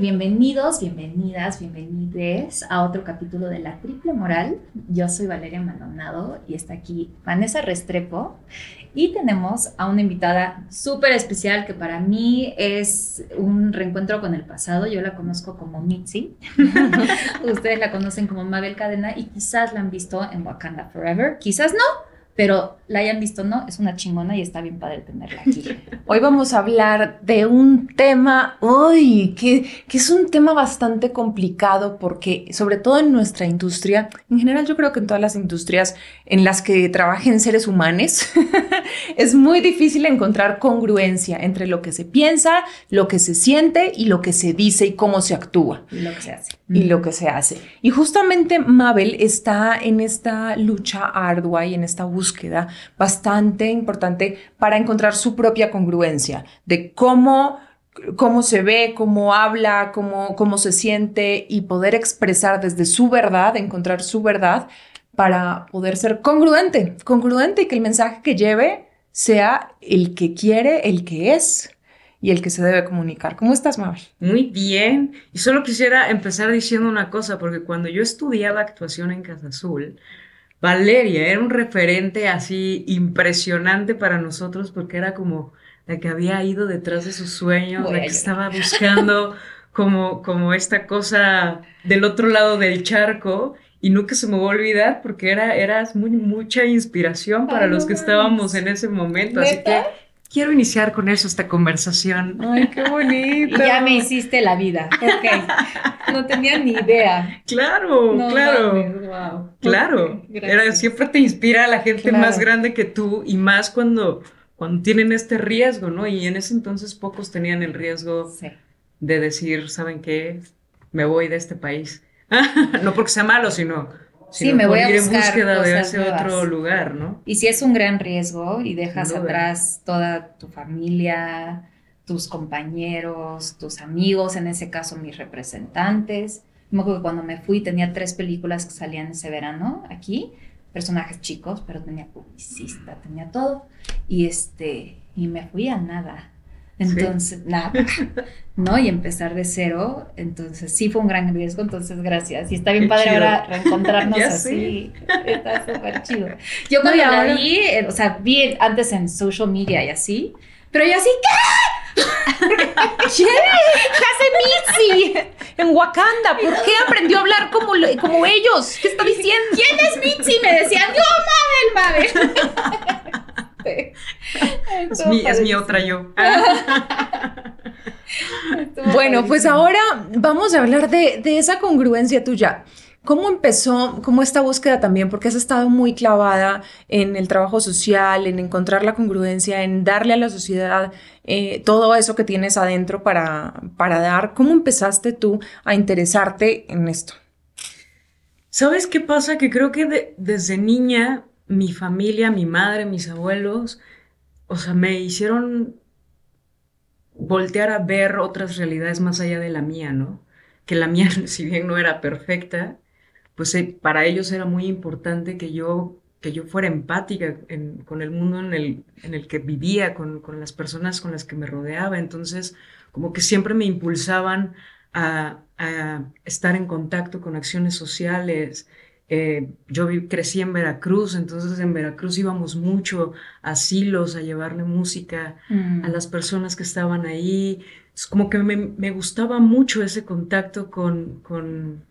Bienvenidos, bienvenidas, bienvenides a otro capítulo de La Triple Moral. Yo soy Valeria Maldonado y está aquí Vanessa Restrepo y tenemos a una invitada súper especial que para mí es un reencuentro con el pasado. Yo la conozco como Mitzi, ustedes la conocen como Mabel Cadena y quizás la han visto en Wakanda Forever, quizás no, pero la hayan visto no, es una chingona y está bien padre tenerla aquí. Hoy vamos a hablar de un tema, uy, que, que, es un tema bastante complicado porque sobre todo en nuestra industria, en general yo creo que en todas las industrias en las que trabajen seres humanos, es muy difícil encontrar congruencia entre lo que se piensa, lo que se siente y lo que se dice y cómo se actúa. Y lo que se hace. Y lo que se hace. Y justamente Mabel está en esta lucha ardua y en esta búsqueda bastante importante para encontrar su propia congruencia de cómo cómo se ve, cómo habla, cómo, cómo se siente y poder expresar desde su verdad, encontrar su verdad para poder ser congruente, congruente y que el mensaje que lleve sea el que quiere, el que es y el que se debe comunicar. ¿Cómo estás, Mabel? Muy bien. Y solo quisiera empezar diciendo una cosa, porque cuando yo estudiaba actuación en Casa Azul, Valeria era un referente así impresionante para nosotros porque era como la que había ido detrás de sus sueños, la que estaba buscando como, como esta cosa del otro lado del charco y nunca se me va a olvidar porque era, eras muy, mucha inspiración para los que estábamos en ese momento. Así que quiero iniciar con eso esta conversación. Ay, qué bonito. Y ya me hiciste la vida. Ok. No tenía ni idea. Claro, claro. wow. Claro. Era, siempre te inspira a la gente más grande que tú y más cuando, cuando tienen este riesgo, ¿no? Y en ese entonces pocos tenían el riesgo de decir, ¿saben qué? Me voy de este país. no porque sea malo, sino sí, me voy a buscar en búsqueda de ese otro lugar, ¿no? Y si es un gran riesgo y dejas atrás toda tu familia, tus compañeros, tus amigos, en ese caso mis representantes. Me acuerdo que cuando me fui tenía tres películas que salían ese verano aquí, personajes chicos, pero tenía publicista, tenía todo. Y este, y me fui a nada. Entonces, nada, ¿no? Y empezar de cero, entonces sí fue un gran riesgo, entonces gracias. Y está bien padre ahora reencontrarnos así, está súper chido. Yo cuando la vi, eh, o sea, vi antes en social media y así, pero yo así, ¿qué? ¿Qué? hace Mitzi en Wakanda? ¿Por qué aprendió a hablar como, como ellos? ¿Qué está diciendo? ¿Quién es Mitzi? Me decían, yo, Mabel, Mabel. Es mi, otra yo. bueno, pues ahora vamos a hablar de, esa congruencia tuya. ¿Cómo empezó, cómo esta búsqueda también? Porque has estado muy clavada en el trabajo social, en encontrar la congruencia, en darle a la sociedad eh, todo eso que tienes adentro para, para dar. ¿Cómo empezaste tú a interesarte en esto? ¿Sabes qué pasa? Que creo que desde niña mi familia, mi madre, mis abuelos, o sea, me hicieron voltear a ver otras realidades más allá de la mía, ¿no? Que la mía, si bien no era perfecta, pues eh, para ellos era muy importante que yo, que yo fuera empática con el mundo en el, en el que vivía, con, con, las personas con las que me rodeaba. Entonces, como que siempre me impulsaban a, a estar en contacto con acciones sociales, eh, yo crecí en Veracruz, entonces en Veracruz íbamos mucho a asilos a llevarle música a mm. las personas que estaban ahí. Es como que me, gustaba mucho ese contacto con, con,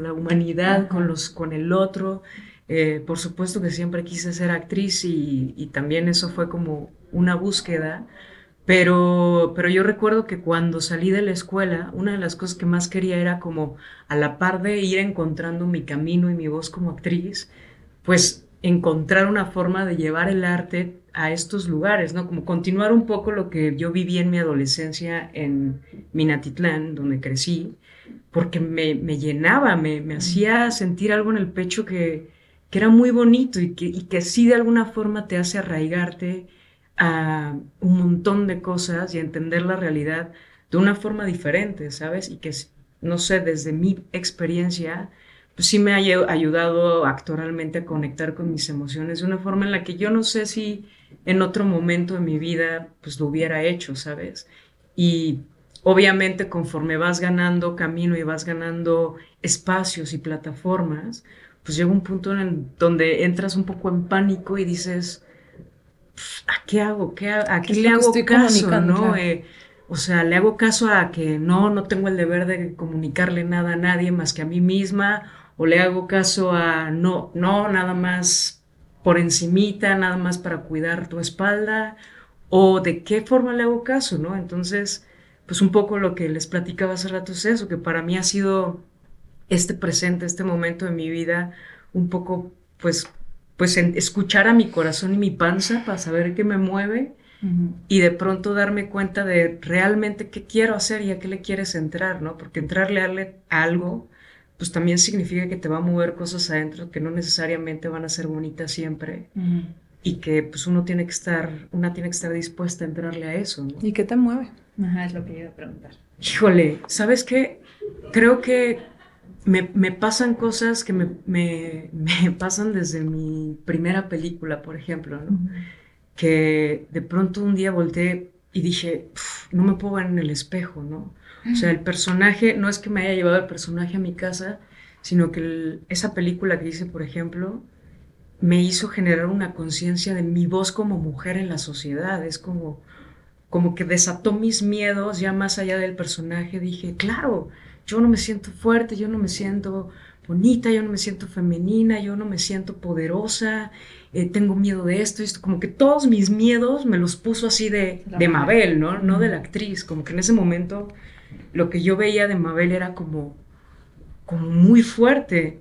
la humanidad, con, los, con el otro. Eh, por supuesto que siempre quise ser actriz y, y también eso fue como una búsqueda. Pero, pero yo recuerdo que cuando salí de la escuela, una de las cosas que más quería era como a la par de ir encontrando mi camino y mi voz como actriz, pues encontrar una forma de llevar el arte a estos lugares, ¿no? Como continuar un poco lo que yo viví en mi adolescencia en Minatitlán, donde crecí, porque me, me llenaba, me, me, hacía sentir algo en el pecho que, que era muy bonito y que, y que sí de alguna forma te hace arraigarte a un montón de cosas y a entender la realidad de una forma diferente, ¿sabes? Y que, no sé, desde mi experiencia, pues sí me ha ayudado actoralmente a conectar con mis emociones de una forma en la que yo no sé si en otro momento de mi vida pues lo hubiera hecho, ¿sabes? Y, obviamente conforme vas ganando camino y vas ganando espacios y plataformas, pues llega un punto en donde entras un poco en pánico y dices, ¿a qué hago? ¿Qué, ¿A qué, le hago caso? ¿no? Eh, o sea, le hago caso a que no, no tengo el deber de comunicarle nada a nadie más que a mí misma, o le hago caso a no, no, nada más por encimita, nada más para cuidar tu espalda, o de qué forma le hago caso, ¿no? Entonces, pues un poco lo que les platicaba hace rato es eso, que para mí ha sido este presente, este momento de mi vida, un poco, pues, pues escuchar a mi corazón y mi panza para saber qué me mueve y de pronto darme cuenta de realmente qué quiero hacer y a qué le quieres entrar, ¿no? Porque entrarle a algo, pues también significa que te va a mover cosas adentro que no necesariamente van a ser bonitas siempre. Y que pues uno tiene que estar, una tiene que estar dispuesta a entrarle a eso, ¿no? ¿Y qué te mueve? Ajá, es lo que yo iba a preguntar. Híjole, ¿sabes qué? Creo que me, pasan cosas que me, me, pasan desde mi primera película, por ejemplo, ¿no? Que de pronto un día volteé y dije, no me puedo ver en el espejo, ¿no? O sea, el personaje, no es que me haya llevado el personaje a mi casa, sino que esa película que hice, por ejemplo, me hizo generar una conciencia de mi voz como mujer en la sociedad. Es como, como que desató mis miedos ya más allá del personaje. Dije, claro, yo no me siento fuerte, yo no me siento bonita, yo no me siento femenina, yo no me siento poderosa, eh, tengo miedo de esto, esto, como que todos mis miedos me los puso así de, de Mabel, ¿no? No de la actriz, como que en ese momento lo que yo veía de Mabel era como, como muy fuerte.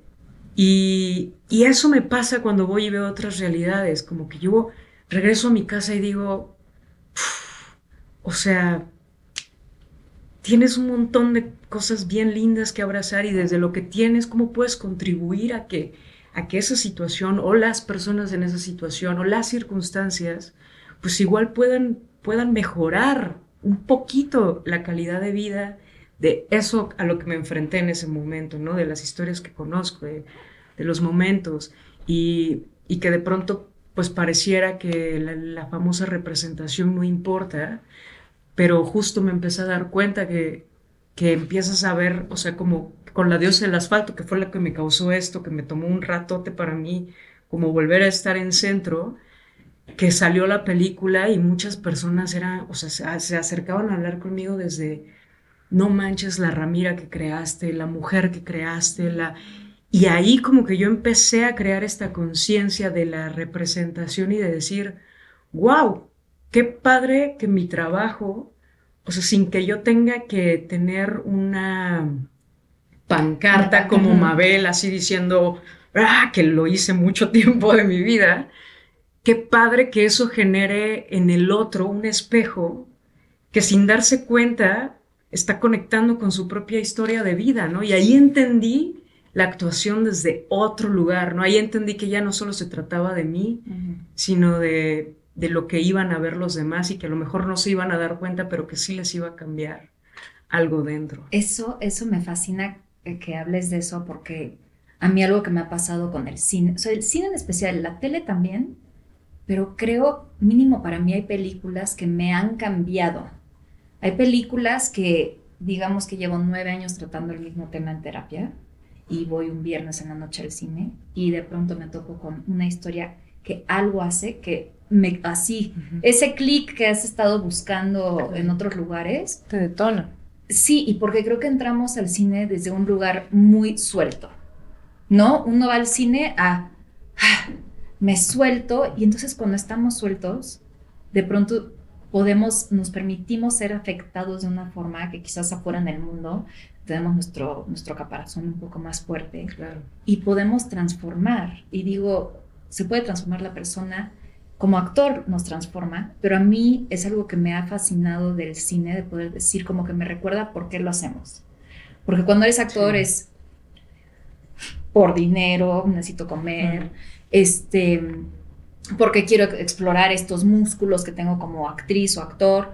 Y, y eso me pasa cuando voy y veo otras realidades, como que yo regreso a mi casa y digo, o sea, tienes un montón de cosas bien lindas que abrazar y desde lo que tienes, ¿cómo puedes contribuir a que, a que esa situación o las personas en esa situación o las circunstancias, pues igual puedan, puedan mejorar un poquito la calidad de vida de eso a lo que me enfrenté en ese momento, ¿no? De las historias que conozco, de, los momentos y, que de pronto pues pareciera que la famosa representación no importa, pero justo me empecé a dar cuenta que, que empiezas a ver, o sea, como con la diosa del asfalto, que fue la que me causó esto, que me tomó un ratote para mí, como volver a estar en centro, que salió la película y muchas personas eran, o sea, se, acercaban a hablar conmigo desde, no manches la Ramira que creaste, la mujer que creaste, la... Y ahí como que yo empecé a crear esta conciencia de la representación y de decir, wow, qué padre que mi trabajo, o sea, sin que yo tenga que tener una pancarta como Mabel, así diciendo, ah, que lo hice mucho tiempo de mi vida, qué padre que eso genere en el otro un espejo que sin darse cuenta está conectando con su propia historia de vida, ¿no? Y ahí entendí la actuación desde otro lugar, ¿no? Ahí entendí que ya no solo se trataba de mí, sino de de lo que iban a ver los demás y que a lo mejor no se iban a dar cuenta, pero que sí les iba a cambiar algo dentro. Eso, eso me fascina que hables de eso porque a mí algo que me ha pasado con el cine, o el cine en especial, la tele también, pero creo, mínimo para mí hay películas que me han cambiado. Hay películas que, digamos que llevo nueve años tratando el mismo tema en terapia y voy un viernes en la noche al cine y de pronto me toco con una historia que algo hace que me, así, ese clic que has estado buscando en otros lugares. Te detona. Sí, y porque creo que entramos al cine desde un lugar muy suelto, ¿no? Uno va al cine a, ah, me suelto, y entonces cuando estamos sueltos, de pronto podemos, nos permitimos ser afectados de una forma que quizás afuera en el mundo tenemos nuestro, nuestro caparazón un poco más fuerte claro. y podemos transformar. Y digo, se puede transformar la persona como actor nos transforma, pero a mí es algo que me ha fascinado del cine, de poder decir como que me recuerda por qué lo hacemos. Porque cuando eres actor es por dinero, necesito comer, este, porque quiero explorar estos músculos que tengo como actriz o actor,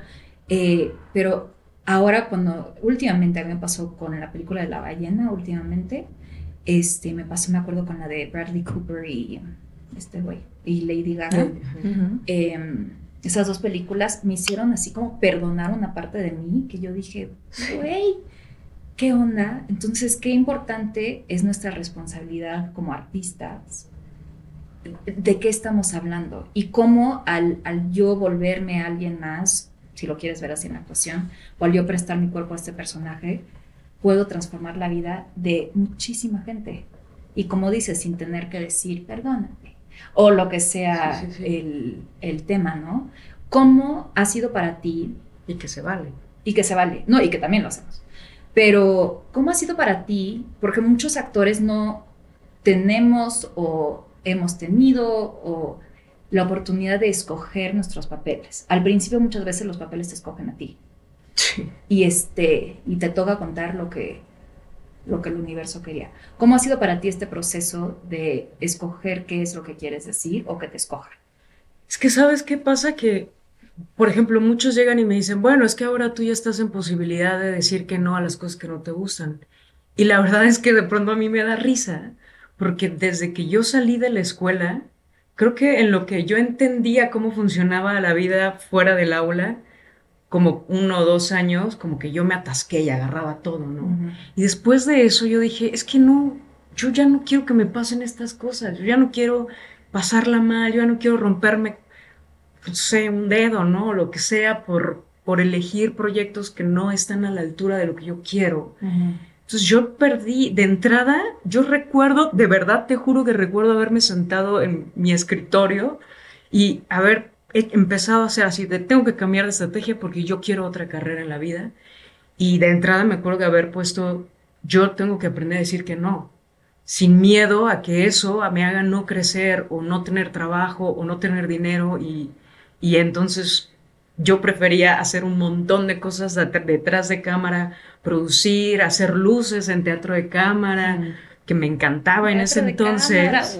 eh, pero ahora cuando últimamente a mí me pasó con la película de la ballena, últimamente, este, me pasó, me acuerdo con la de Bradley Cooper y este güey y Lady Gaga. Em, esas dos películas me hicieron así como perdonar una parte de mí que yo dije, güey, ¿qué onda? Entonces, qué importante es nuestra responsabilidad como artistas de qué estamos hablando y cómo al, al, yo volverme a alguien más, si lo quieres ver así en la actuación, o al yo prestar mi cuerpo a este personaje, puedo transformar la vida de muchísima gente. Y como dices, sin tener que decir, perdóname, o lo que sea El, el, tema, ¿no? ¿Cómo ha sido para ti? Y que se vale. Y que se vale, no, y que también lo hacemos. Pero, ¿cómo ha sido para ti? Porque muchos actores no tenemos o hemos tenido o la oportunidad de escoger nuestros papeles. Al principio muchas veces los papeles te escogen a ti. Y este y te toca contar lo que lo que el universo quería. ¿Cómo ha sido para ti este proceso de escoger qué es lo que quieres decir o que te escojan? Es que sabes qué pasa que por ejemplo, muchos llegan y me dicen, bueno, es que ahora tú ya estás en posibilidad de decir que no a las cosas que no te gustan. Y la verdad es que de pronto a mí me da risa, porque desde que yo salí de la escuela, creo que en lo que yo entendía cómo funcionaba la vida fuera del aula, como uno o dos años, como que yo me atasqué y agarraba todo, ¿no? Y después de eso yo dije, es que no, yo ya no quiero que me pasen estas cosas, yo ya no quiero pasarla mal, yo ya no quiero romperme, no sé, un dedo, ¿no? Lo que sea por, por elegir proyectos que no están a la altura de lo que yo quiero. Entonces yo perdí, de entrada, yo recuerdo, de verdad te juro que recuerdo haberme sentado en mi escritorio y haber empezado a hacer así, de tengo que cambiar de estrategia porque yo quiero otra carrera en la vida. Y de entrada me acuerdo de haber puesto, yo tengo que aprender a decir que no, sin miedo a que eso me haga no crecer o no tener trabajo o no tener dinero y, y entonces yo prefería hacer un montón de cosas detrás de cámara, producir, hacer luces en teatro de cámara. Que me encantaba en ese entonces.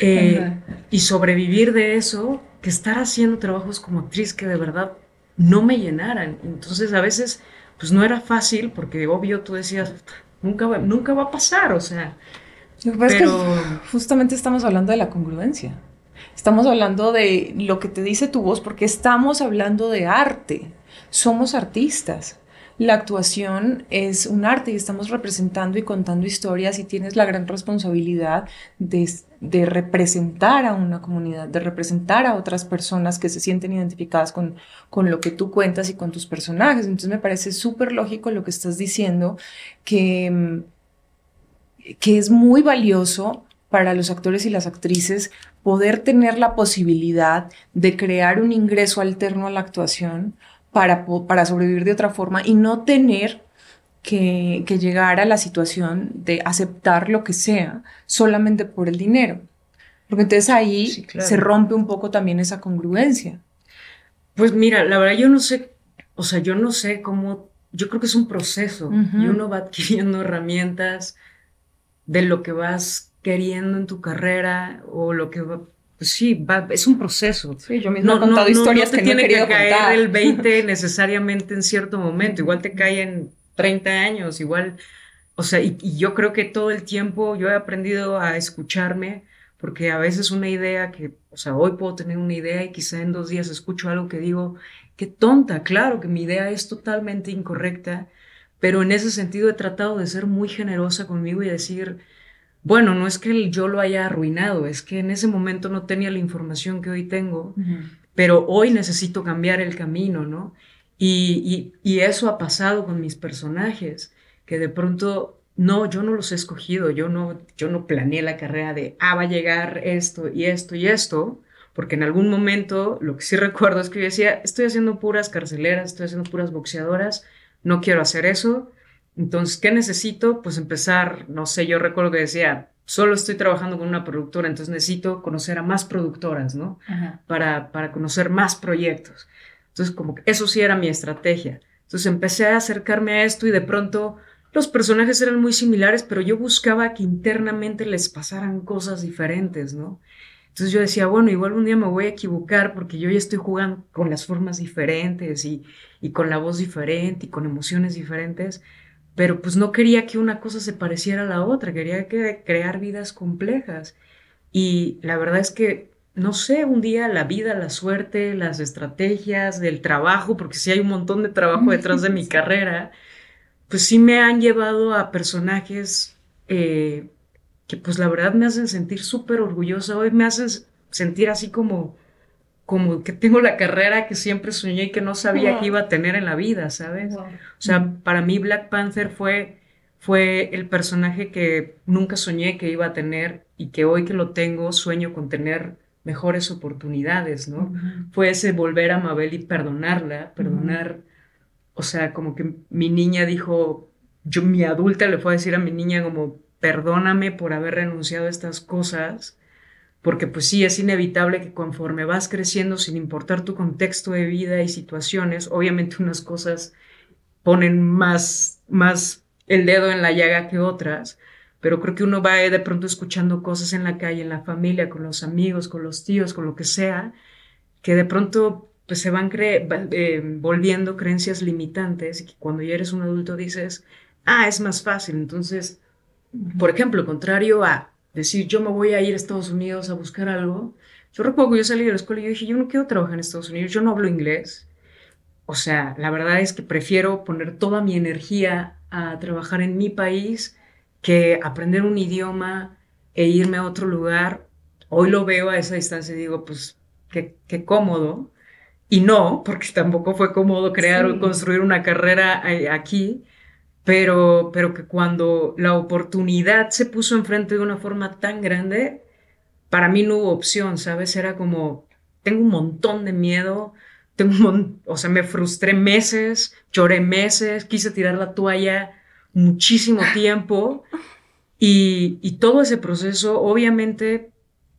Eh, y sobrevivir de eso, que estar haciendo trabajos como actriz que de verdad no me llenaran. Entonces a veces, pues no era fácil, porque obvio tú decías, nunca va, nunca va a pasar, o sea. pero... justamente estamos hablando de la congruencia. Estamos hablando de lo que te dice tu voz porque estamos hablando de arte. Somos artistas. La actuación es un arte y estamos representando y contando historias y tienes la gran responsabilidad de, de, representar a una comunidad, de representar a otras personas que se sienten identificadas con, con lo que tú cuentas y con tus personajes. Entonces me parece súper lógico lo que estás diciendo, que, que es muy valioso para los actores y las actrices poder tener la posibilidad de crear un ingreso alterno a la actuación para, para sobrevivir de otra forma y no tener que, llegar a la situación de aceptar lo que sea solamente por el dinero. Porque entonces ahí se rompe un poco también esa congruencia. Pues mira, la verdad yo no sé, o sea, yo no sé cómo, yo creo que es un proceso y uno va adquiriendo herramientas de lo que vas queriendo en tu carrera o lo que va, pues sí, es un proceso. Sí, yo mismo he contado historias te que tiene que caer el 20 necesariamente en cierto momento, igual te cae en 30 años, igual, o sea, y, yo creo que todo el tiempo yo he aprendido a escucharme, porque a veces una idea que, o sea, hoy puedo tener una idea y quizá en dos días escucho algo que digo, qué tonta, claro que mi idea es totalmente incorrecta, pero en ese sentido he tratado de ser muy generosa conmigo y decir, bueno, no es que yo lo haya arruinado, es que en ese momento no tenía la información que hoy tengo, pero hoy necesito cambiar el camino, ¿no? Y, y, eso ha pasado con mis personajes, que de pronto, no, yo no los he escogido, yo no, yo no planeé la carrera de, ah, va a llegar esto y esto y esto, porque en algún momento lo que sí recuerdo es que yo decía, estoy haciendo puras carceleras, estoy haciendo puras boxeadoras, no quiero hacer eso, entonces, ¿qué necesito? Pues empezar, no sé, yo recuerdo que decía, solo estoy trabajando con una productora, entonces necesito conocer a más productoras, ¿no? Para, para conocer más proyectos. Entonces, como que eso sí era mi estrategia. Entonces empecé a acercarme a esto y de pronto los personajes eran muy similares, pero yo buscaba que internamente les pasaran cosas diferentes, ¿no? Entonces yo decía, bueno, igual un día me voy a equivocar porque yo ya estoy jugando con las formas diferentes y, y con la voz diferente y con emociones diferentes pero pues no quería que una cosa se pareciera a la otra, quería que crear vidas complejas. Y la verdad es que no sé, un día la vida, la suerte, las estrategias del trabajo, porque sí hay un montón de trabajo detrás de mi carrera, pues sí me han llevado a personajes eh, que pues la verdad me hacen sentir súper orgullosa, hoy me hacen sentir así como, como que tengo la carrera que siempre soñé y que no sabía que iba a tener en la vida, ¿sabes? O sea, para mí Black Panther fue, fue el personaje que nunca soñé que iba a tener y que hoy que lo tengo sueño con tener mejores oportunidades, ¿no? Fue ese volver a Mabel y perdonarla, perdonar, o sea, como que mi niña dijo, yo, mi adulta le fue a decir a mi niña como, perdóname por haber renunciado a estas cosas, porque pues sí, es inevitable que conforme vas creciendo, sin importar tu contexto de vida y situaciones, obviamente unas cosas ponen más, más el dedo en la llaga que otras, pero creo que uno va de pronto escuchando cosas en la calle, en la familia, con los amigos, con los tíos, con lo que sea, que de pronto pues se van eh, volviendo creencias limitantes y que cuando ya eres un adulto dices, ah, es más fácil. Entonces, por ejemplo, contrario a decir yo me voy a ir a Estados Unidos a buscar algo, yo recuerdo que yo salí de la escuela y yo dije, yo no quiero trabajar en Estados Unidos, yo no hablo inglés. O sea, la verdad es que prefiero poner toda mi energía a trabajar en mi país que aprender un idioma e irme a otro lugar. Hoy lo veo a esa distancia y digo, pues, qué, qué cómodo. Y no, porque tampoco fue cómodo crear o construir una carrera aquí, pero, pero que cuando la oportunidad se puso enfrente de una forma tan grande, para mí no hubo opción, ¿sabes? Era como, tengo un montón de miedo, tengo un o sea, me frustré meses, lloré meses, quise tirar la toalla muchísimo tiempo y, y todo ese proceso, obviamente,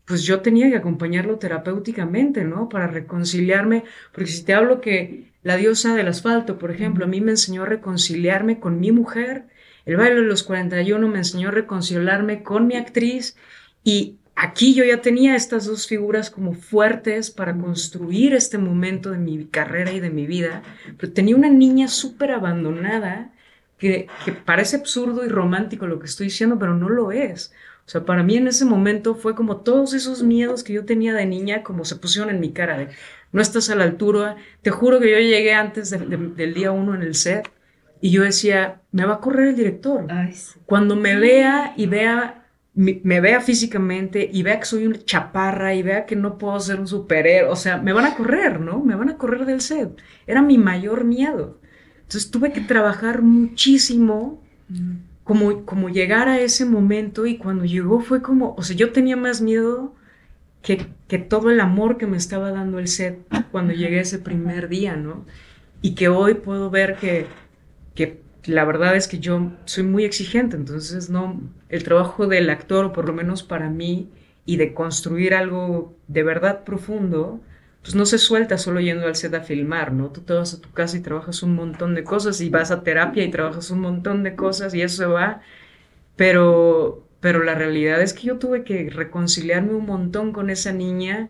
pues yo tenía que acompañarlo terapéuticamente, ¿no? Para reconciliarme, porque si te hablo que la diosa del asfalto, por ejemplo, a mí me enseñó a reconciliarme con mi mujer. El baile de los 41 me enseñó a reconciliarme con mi actriz. Y aquí yo ya tenía estas dos figuras como fuertes para construir este momento de mi carrera y de mi vida. Pero tenía una niña súper abandonada que, que parece absurdo y romántico lo que estoy diciendo, pero no lo es. O sea, para mí en ese momento fue como todos esos miedos que yo tenía de niña, como se pusieron en mi cara de, no estás a la altura. Te juro que yo llegué antes del día uno en el set y yo decía, me va a correr el director. Cuando me vea y vea, me, vea físicamente y vea que soy una chaparra y vea que no puedo ser un superhéroe, o sea, me van a correr, ¿no? Me van a correr del set. Era mi mayor miedo. Entonces tuve que trabajar muchísimo. Mm como, como llegar a ese momento y cuando llegó fue como, o sea, yo tenía más miedo que, que todo el amor que me estaba dando el set cuando llegué ese primer día, ¿no? Y que hoy puedo ver que, que la verdad es que yo soy muy exigente, entonces no, el trabajo del actor, o por lo menos para mí, y de construir algo de verdad profundo, pues no se suelta solo yendo al set a filmar, ¿no? Tú te vas a tu casa y trabajas un montón de cosas y vas a terapia y trabajas un montón de cosas y eso se va, pero, pero la realidad es que yo tuve que reconciliarme un montón con esa niña,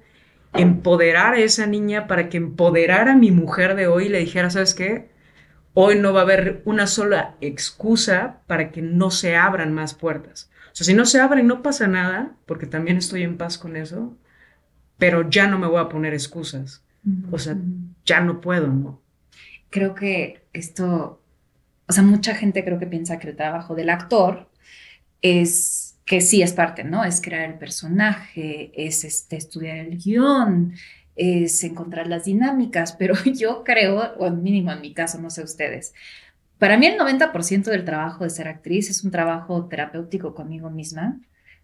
empoderar a esa niña para que empoderara a mi mujer de hoy y le dijera, ¿sabes qué? Hoy no va a haber una sola excusa para que no se abran más puertas. O sea, si no se abren, no pasa nada, porque también estoy en paz con eso pero ya no me voy a poner excusas. O sea, ya no puedo, ¿no? Creo que esto, o sea, mucha gente creo que piensa que el trabajo del actor es que sí es parte, ¿no? Es crear el personaje, es este, estudiar el guion, es encontrar las dinámicas, pero yo creo, o al mínimo en mi caso, no sé ustedes, para mí el 90% del trabajo de ser actriz es un trabajo terapéutico conmigo misma,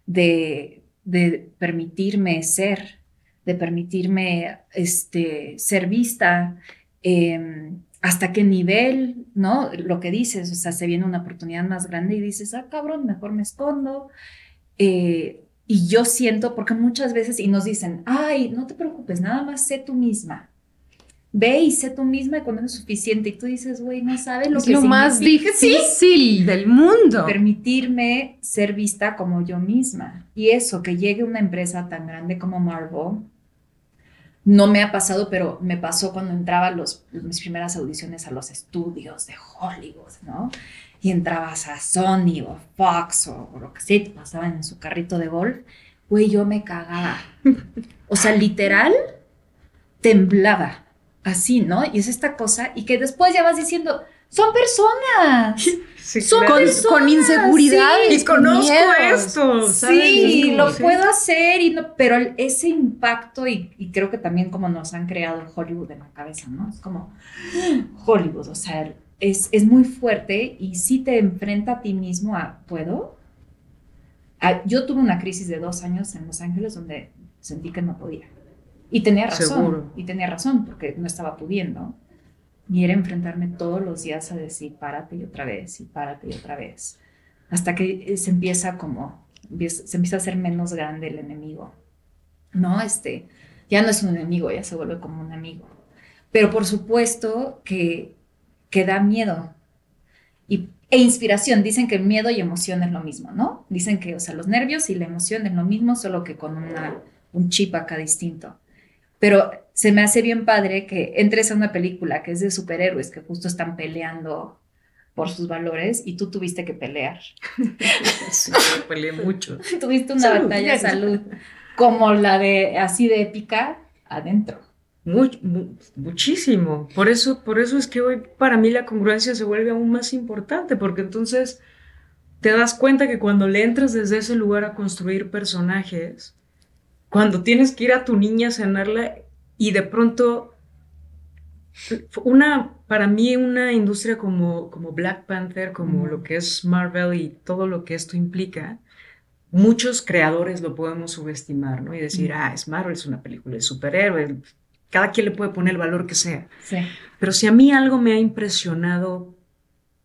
de, de permitirme ser, de permitirme este, ser vista, em, hasta qué nivel, ¿no? Lo que dices, o sea, se viene una oportunidad más grande y dices, ah, cabrón, mejor me escondo. Eh, y yo siento, porque muchas veces, y nos dicen, ay, no te preocupes, nada más sé tú misma. Ve y sé tú misma y cuando es suficiente. Y tú dices, güey, no sabes lo es que lo más difícil del mundo. Permitirme ser vista como yo misma. Y eso, que llegue una empresa tan grande como Marvel no me ha pasado, pero me pasó cuando entraba los, mis primeras audiciones a los estudios de Hollywood, ¿no? Y entrabas a Sony o Fox o, lo que sea, te pasaban en su carrito de golf. güey, yo me cagaba. O sea, literal, temblaba. Así, ¿no? Y es esta cosa, y que después ya vas diciendo, son personas. son con, con, inseguridad. y conozco esto. Sí, lo puedo hacer, y no, pero ese impacto, y, creo que también como nos han creado Hollywood en la cabeza, ¿no? Es como Hollywood, o sea, es, es muy fuerte y sí te enfrenta a ti mismo a, ¿puedo? yo tuve una crisis de dos años en Los Ángeles donde sentí que no podía. Y tenía razón. Y tenía razón porque no estaba pudiendo. Y era enfrentarme todos los días a decir, párate y otra vez, y párate y otra vez. Hasta que se empieza como, se empieza a hacer menos grande el enemigo. No, este, ya no es un enemigo, ya se vuelve como un amigo. Pero por supuesto que, que da miedo. Y e inspiración. Dicen que miedo y emoción es lo mismo, ¿no? Dicen que, o sea, los nervios y la emoción es lo mismo, solo que con una, un chip acá distinto. Pero se me hace bien padre que entres a una película que es de superhéroes que justo están peleando por sus valores y tú tuviste que pelear. Sí, peleé mucho. Tuviste una batalla de salud como la de así de épica adentro muchísimo. Por eso, por eso es que hoy para mí la congruencia se vuelve aún más importante, porque entonces te das cuenta que cuando le entras desde ese lugar a construir personajes, cuando tienes que ir a tu niña a cenarla y de pronto una para mí una industria como, como Black Panther, como lo que es Marvel y todo lo que esto implica, muchos creadores lo podemos subestimar, ¿no? Y decir, ah, es Marvel, es una película de superhéroes, cada quien le puede poner el valor que sea. Pero si a mí algo me ha impresionado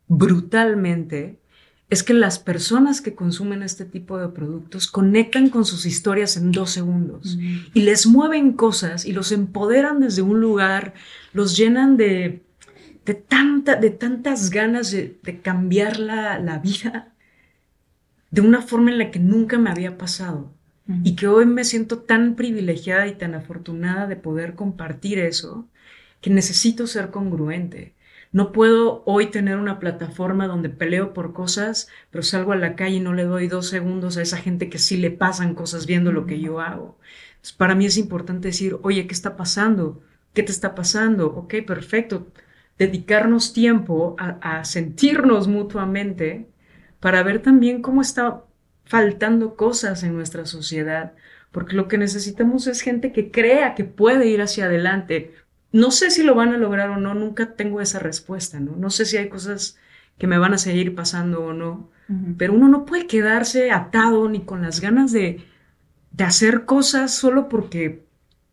brutalmente, es que las personas que consumen este tipo de productos conectan con sus historias en dos segundos y les mueven cosas y los empoderan desde un lugar, los llenan de, de, tanta, de tantas ganas de, cambiar la, la vida de una forma en la que nunca me había pasado. Y que hoy me siento tan privilegiada y tan afortunada de poder compartir eso, que necesito ser congruente. No puedo hoy tener una plataforma donde peleo por cosas, pero salgo a la calle y no le doy dos segundos a esa gente que sí le pasan cosas viendo lo que yo hago. para mí es importante decir, oye, ¿qué está pasando? ¿Qué te está pasando? Ok, perfecto. Dedicarnos tiempo a, a sentirnos mutuamente para ver también cómo está faltando cosas en nuestra sociedad, porque lo que necesitamos es gente que crea que puede ir hacia adelante. No sé si lo van a lograr o no, nunca tengo esa respuesta, ¿no? No sé si hay cosas que me van a seguir pasando o no, pero uno no puede quedarse atado ni con las ganas de, de hacer cosas solo porque,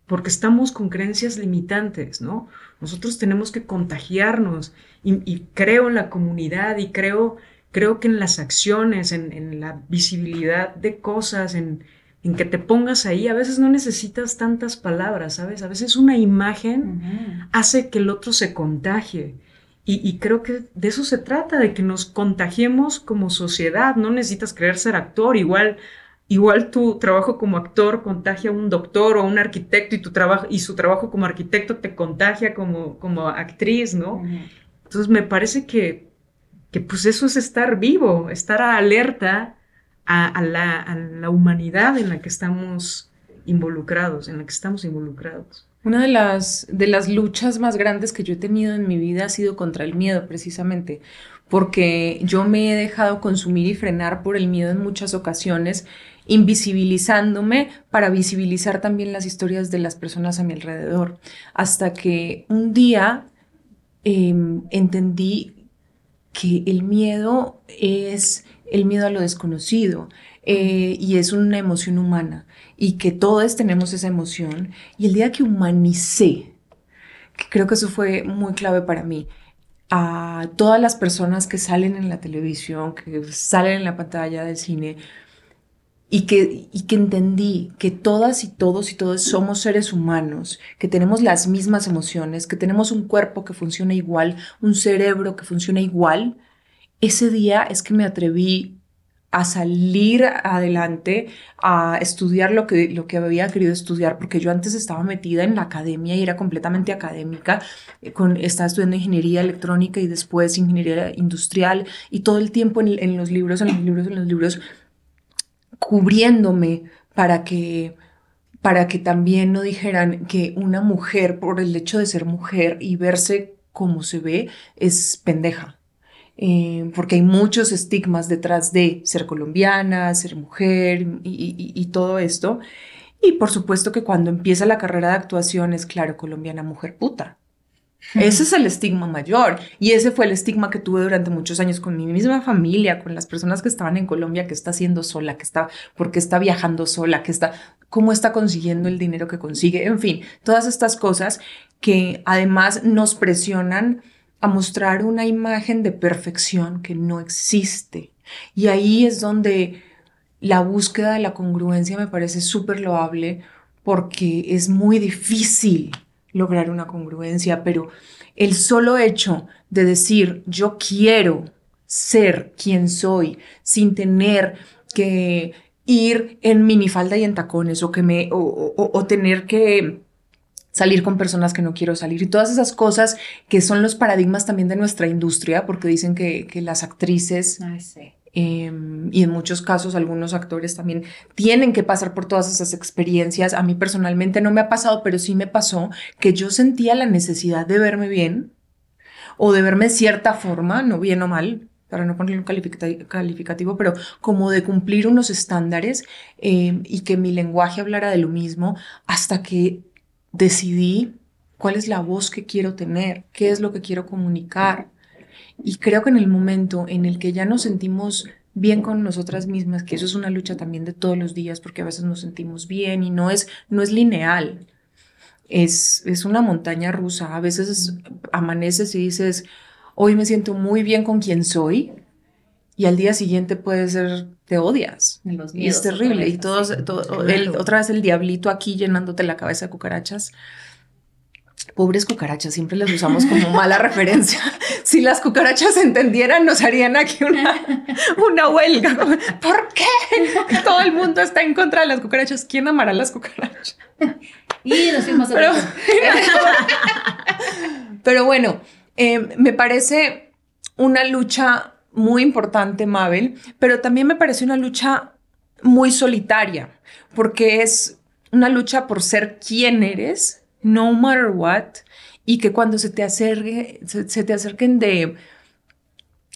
porque estamos con creencias limitantes, ¿no? Nosotros tenemos que contagiarnos y, y creo en la comunidad y creo creo que en las acciones, en, la visibilidad de cosas, en, que te pongas ahí, a veces no necesitas tantas palabras, ¿sabes? A veces una imagen hace que el otro se contagie. Y, creo que de eso se trata, de que nos contagiemos como sociedad. No necesitas creer ser actor, igual, igual tu trabajo como actor contagia a un doctor o a un arquitecto y, tu trabajo, y su trabajo como arquitecto te contagia como, como actriz, ¿no? Entonces me parece que que pues eso es estar vivo, estar alerta a, la, humanidad en la que estamos involucrados, en la que estamos involucrados. Una de las, de las luchas más grandes que yo he tenido en mi vida ha sido contra el miedo, precisamente, porque yo me he dejado consumir y frenar por el miedo en muchas ocasiones, invisibilizándome para visibilizar también las historias de las personas a mi alrededor, hasta que un día em, entendí que el miedo es el miedo a lo desconocido eh, y es una emoción humana y que todos tenemos esa emoción. Y el día que humanicé, que creo que eso fue muy clave para mí, a todas las personas que salen en la televisión, que salen en la pantalla del cine, y que, y que entendí que todas y todos y todos somos seres humanos, que tenemos las mismas emociones, que tenemos un cuerpo que funciona igual, un cerebro que funciona igual, ese día es que me atreví a salir adelante, a estudiar lo que, lo que había querido estudiar, porque yo antes estaba metida en la academia y era completamente académica, eh, con, estaba estudiando ingeniería electrónica y después ingeniería industrial y todo el tiempo en, en los libros, en los libros, en los libros cubriéndome para que para que también no dijeran que una mujer, por el hecho de ser mujer y verse como se ve, es pendeja. Eh, porque hay muchos estigmas detrás de ser colombiana, ser mujer y, todo esto. Y por supuesto que cuando empieza la carrera de actuación es, claro, colombiana, mujer puta. Ese es el estigma mayor y ese fue el estigma que tuve durante muchos años con mi misma familia, con las personas que estaban en Colombia, que está haciendo sola, que está, porque está viajando sola, que está, cómo está consiguiendo el dinero que consigue, en fin, todas estas cosas que además nos presionan a mostrar una imagen de perfección que no existe. Y ahí es donde la búsqueda de la congruencia me parece súper loable porque es muy difícil lograr una congruencia, pero el solo hecho de decir yo quiero ser quien soy sin tener que ir en minifalda y en tacones o que me o, tener que salir con personas que no quiero salir y todas esas cosas que son los paradigmas también de nuestra industria porque dicen que, las actrices em, y en muchos casos algunos actores también tienen que pasar por todas esas experiencias. A mí personalmente no me ha pasado, pero sí me pasó que yo sentía la necesidad de verme bien o de verme de cierta forma, no bien o mal, para no ponerle un calificativo, pero como de cumplir unos estándares eh, y que mi lenguaje hablara de lo mismo hasta que decidí cuál es la voz que quiero tener, qué es lo que quiero comunicar. Y creo que en el momento en el que ya nos sentimos bien con nosotras mismas, que eso es una lucha también de todos los días, porque a veces nos sentimos bien y no es, no es lineal. Es, es una montaña rusa. A veces amaneces y dices, hoy me siento muy bien con quien soy y al día siguiente puede ser te odias. y es terrible. Y todos, otra vez el diablito aquí llenándote la cabeza de cucarachas. Pobres cucarachas, siempre las usamos como mala referencia. Si las cucarachas entendieran, nos harían aquí una, una huelga. ¿Por qué? Todo el mundo está en contra de las cucarachas. ¿Quién amará las cucarachas? Y nos fuimos pero, pero bueno, Em, me parece una lucha muy importante, Mabel, pero también me parece una lucha muy solitaria, porque es una lucha por ser quien eres, no matter what, y que cuando se te, acerque, se, te acerquen de,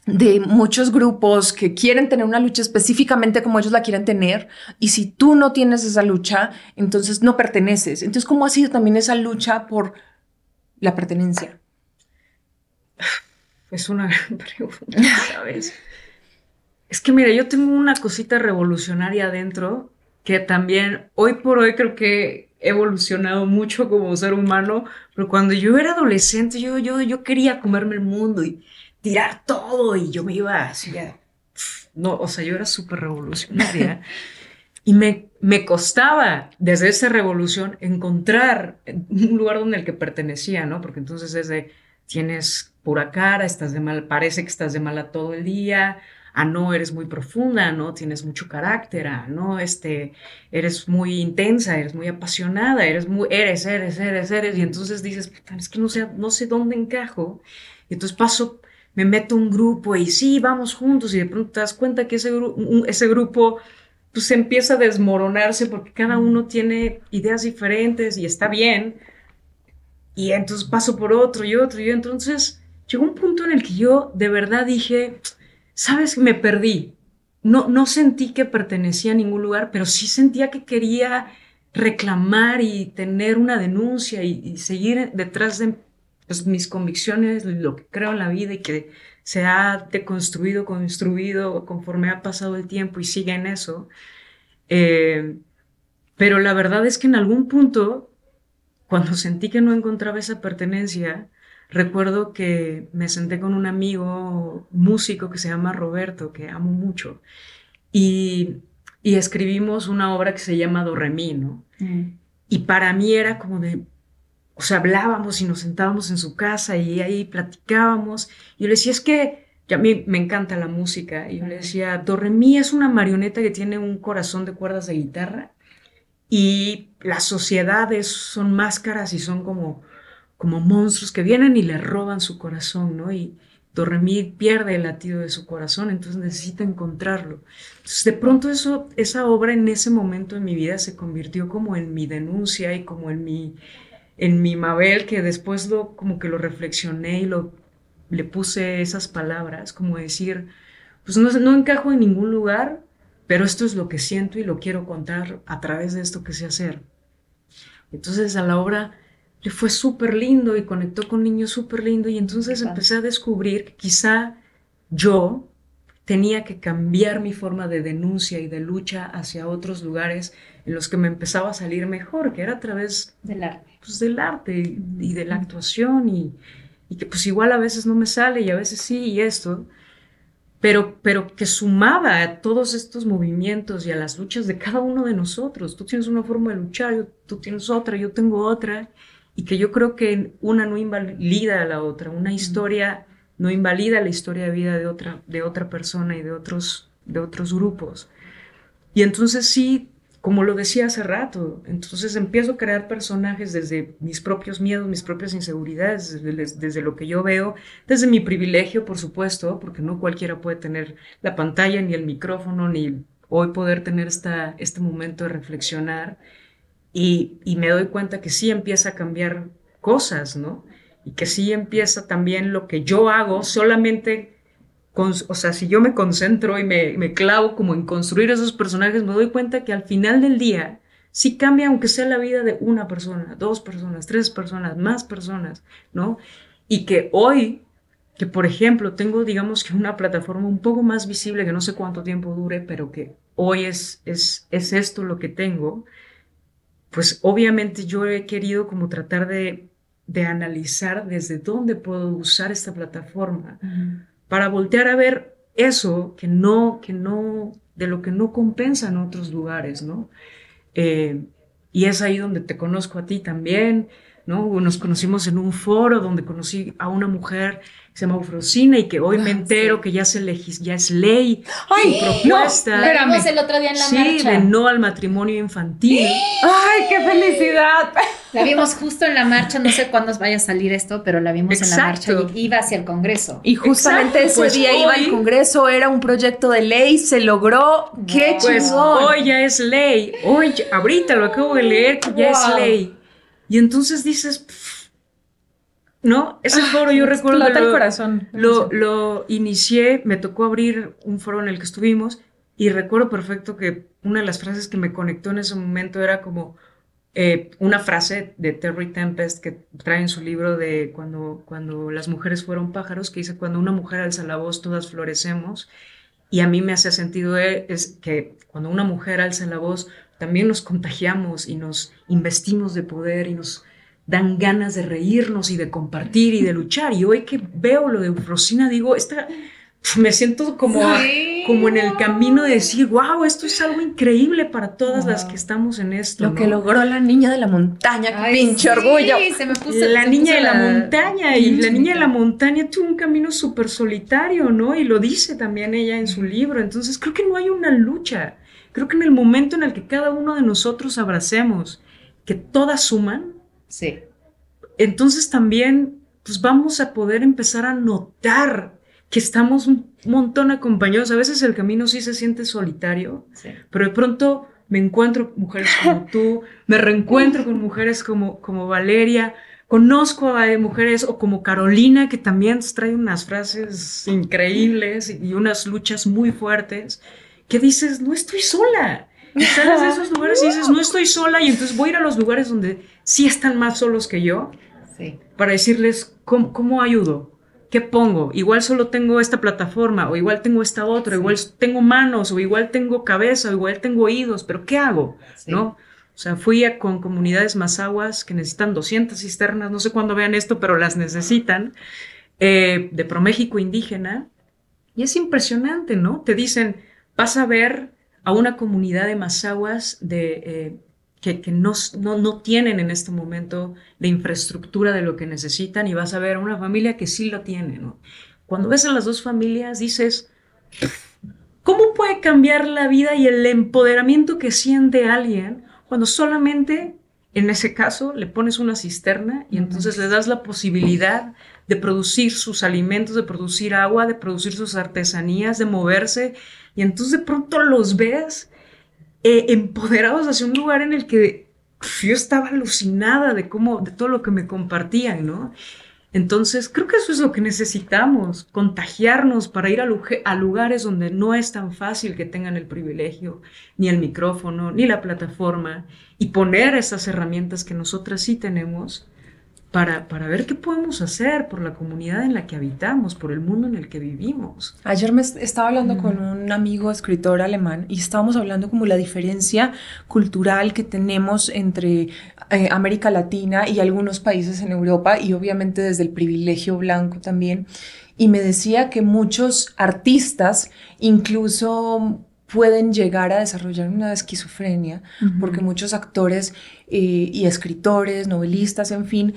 de muchos grupos que quieren tener una lucha específicamente como ellos la quieren tener, y si tú no tienes esa lucha, entonces no perteneces. Entonces, ¿cómo ha sido también esa lucha por la pertenencia? Es una gran pregunta, ¿sabes? es que mira, yo tengo una cosita revolucionaria adentro que también hoy por hoy creo que he evolucionado mucho como ser humano, pero cuando yo era adolescente yo, yo, yo quería comerme el mundo y tirar todo y yo me iba así, no, o sea, yo era súper revolucionaria y me, me costaba desde esa revolución encontrar un lugar donde el que pertenecía, ¿no? Porque entonces es de tienes pura cara, estás de mal, parece que estás de mala todo el día, ah, no, eres muy profunda, ¿no? Tienes mucho carácter, ah, no, este, eres muy intensa, eres muy apasionada, eres muy, eres, eres, eres, eres, y entonces dices, es que no sé, no sé dónde encajo, y entonces paso, me meto un grupo y sí, vamos juntos, y de pronto te das cuenta que ese, ese grupo pues empieza a desmoronarse porque cada uno tiene ideas diferentes y está bien, y entonces paso por otro y otro. Y entonces llegó un punto en el que yo de verdad dije, sabes, me perdí. No, no sentí que pertenecía a ningún lugar, pero sí sentía que quería reclamar y tener una denuncia y, seguir detrás de pues, mis convicciones, lo que creo en la vida y que se ha deconstruido, construido conforme ha pasado el tiempo y sigue en eso. Eh, pero la verdad es que en algún punto cuando sentí que no encontraba esa pertenencia, recuerdo que me senté con un amigo músico que se llama Roberto, que amo mucho, y, escribimos una obra que se llama Do ¿no? Mm. Y para mí era como de, o sea, hablábamos y nos sentábamos en su casa y ahí platicábamos, y yo le decía, es que a mí me encanta la música, y yo le decía, Do es una marioneta que tiene un corazón de cuerdas de guitarra, y las sociedades son máscaras y son como, como monstruos que vienen y le roban su corazón, ¿no? Y, Doremí pierde el latido de su corazón, entonces necesita encontrarlo. Entonces, de pronto eso, esa obra en ese momento en mi vida se convirtió como en mi denuncia y como en mi, en mi Mabel, que después lo, como que lo reflexioné y lo, le puse esas palabras, como decir, pues no, no encajo en ningún lugar, pero esto es lo que siento y lo quiero contar a través de esto que sé hacer. Entonces a la obra le fue súper lindo y conectó con niños súper lindo y entonces empecé a descubrir que quizá yo tenía que cambiar mi forma de denuncia y de lucha hacia otros lugares en los que me empezaba a salir mejor, que era a través del arte, pues, del arte y, de la actuación y, y, que pues igual a veces no me sale y a veces sí y esto, pero, pero que sumaba a todos estos movimientos y a las luchas de cada uno de nosotros. Tú tienes una forma de luchar, tú tienes otra, yo tengo otra, y que yo creo que una no invalida a la otra, una historia no invalida la historia de vida de otra, de otra persona y de otros, de otros grupos. Y entonces sí, como lo decía hace rato, entonces empiezo a crear personajes desde mis propios miedos, mis propias inseguridades, desde, lo que yo veo, desde mi privilegio, por supuesto, porque no cualquiera puede tener la pantalla, ni el micrófono, ni hoy poder tener esta, este momento de reflexionar y, me doy cuenta que sí empieza a cambiar cosas, ¿no? Y que sí empieza también lo que yo hago solamente, o sea, si yo me concentro y me, me clavo como en construir esos personajes, me doy cuenta que al final del día sí cambia aunque sea la vida de una persona, dos personas, tres personas, más personas, ¿no? Y que hoy, que por ejemplo tengo, digamos que una plataforma un poco más visible, que no sé cuánto tiempo dure, pero que hoy es, es, es esto lo que tengo, pues obviamente yo he querido como tratar de, analizar desde dónde puedo usar esta plataforma para voltear a ver eso que no, que no, de lo que no compensa en otros lugares, ¿no? Eh, y es ahí donde te conozco a ti también, ¿no? Nos conocimos en un foro donde conocí a una mujer se llama Ufrosina y que hoy me ah, entero que ya, se ya es ley Ay, propuesta. No, la vimos el otro día en la sí, de no al matrimonio infantil. ¡Ay, qué felicidad! La vimos justo en la marcha, no sé cuándo vaya a salir esto, pero la vimos en la marcha y iba hacia el Congreso. Y justamente ese pues día iba al Congreso, era un proyecto de ley, se logró. ¡Qué pues Hoy ya es ley. Hoy, ahorita lo acabo de leer que ya es ley. Y entonces dices, ¿no? Ese foro yo recuerdo lo, corazón. Lo, lo, inicié, me tocó abrir un foro en el que estuvimos y recuerdo perfecto que una de las frases que me conectó en ese momento era como eh, una frase de Terry Tempest que trae en su libro de cuando, cuando las mujeres fueron pájaros, que dice, cuando una mujer alza la voz, todas florecemos. Y a mí me hace sentido eh, es que cuando una mujer alza la voz, también nos contagiamos y nos investimos de poder y nos dan ganas de reírnos y de compartir y de luchar. Y hoy que veo lo de Eufrosina, digo, esta, me siento como, como en el camino de decir, wow, esto es algo increíble para todas las que estamos en esto. Lo que logró la niña de la montaña, qué pinche orgullo. Se me puso, la niña de la, montaña, y la niña de la montaña tuvo un camino súper solitario, ¿no? Y lo dice también ella en su libro. Entonces creo que no hay una lucha. Creo que en el momento en el que cada uno de nosotros abracemos que todas suman, Sí. Entonces también, pues vamos a poder empezar a notar que estamos un montón acompañados. A veces el camino sí se siente solitario, pero de pronto me encuentro con mujeres como tú, me reencuentro con mujeres como, como Valeria, conozco a mujeres o como Carolina, que también trae unas frases increíbles y unas luchas muy fuertes, que dices, no estoy sola. Y sales de esos lugares y dices, no estoy sola, y entonces voy a ir a los lugares donde sí están más solos que yo, para decirles ¿cómo, ayudo, qué pongo. Igual solo tengo esta plataforma, o igual tengo esta otra, igual tengo manos, o igual tengo cabeza, o igual tengo oídos, pero ¿qué hago? ¿No? O sea, fui a, con comunidades aguas que necesitan 200 cisternas, no sé cuándo vean esto, pero las necesitan, eh, de ProMéxico indígena, y es impresionante, ¿no? Te dicen, vas a ver a una comunidad de mazaguas de, eh, que, no, no, tienen en este momento la infraestructura de lo que necesitan y vas a ver a una familia que sí lo tiene. ¿no? Cuando ves a las dos familias dices, ¿cómo puede cambiar la vida y el empoderamiento que siente alguien cuando solamente en ese caso le pones una cisterna y entonces le das la posibilidad de producir sus alimentos, de producir agua, de producir sus artesanías, de moverse. Y entonces de pronto los ves eh, empoderados hacia un lugar en el que yo estaba alucinada de cómo, de todo lo que me compartían, ¿no? Entonces, creo que eso es lo que necesitamos, contagiarnos para ir a, lugares donde no es tan fácil que tengan el privilegio, ni el micrófono, ni la plataforma, y poner esas herramientas que nosotras sí tenemos para, para, ver qué podemos hacer por la comunidad en la que habitamos, por el mundo en el que vivimos. Ayer me estaba hablando con un amigo escritor alemán y estábamos hablando como la diferencia cultural que tenemos entre eh, América Latina y algunos países en Europa y obviamente desde el privilegio blanco también. Y me decía que muchos artistas incluso pueden llegar a desarrollar una esquizofrenia, porque muchos actores eh, y escritores, novelistas, en fin,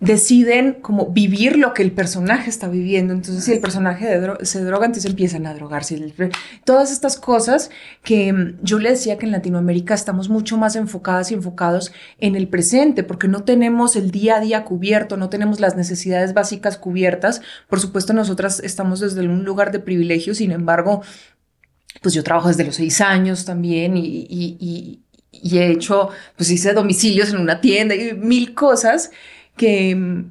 deciden como vivir lo que el personaje está viviendo. Entonces, si el personaje se droga, entonces empiezan a drogarse. Todas estas cosas que mm, yo le decía que en Latinoamérica estamos mucho más enfocadas y enfocados en el presente, porque no tenemos el día a día cubierto, no tenemos las necesidades básicas cubiertas. Por supuesto, nosotras estamos desde un lugar de privilegio, sin embargo, pues yo trabajo desde los seis años también y, y he hecho, pues hice domicilios en una tienda y mil cosas que,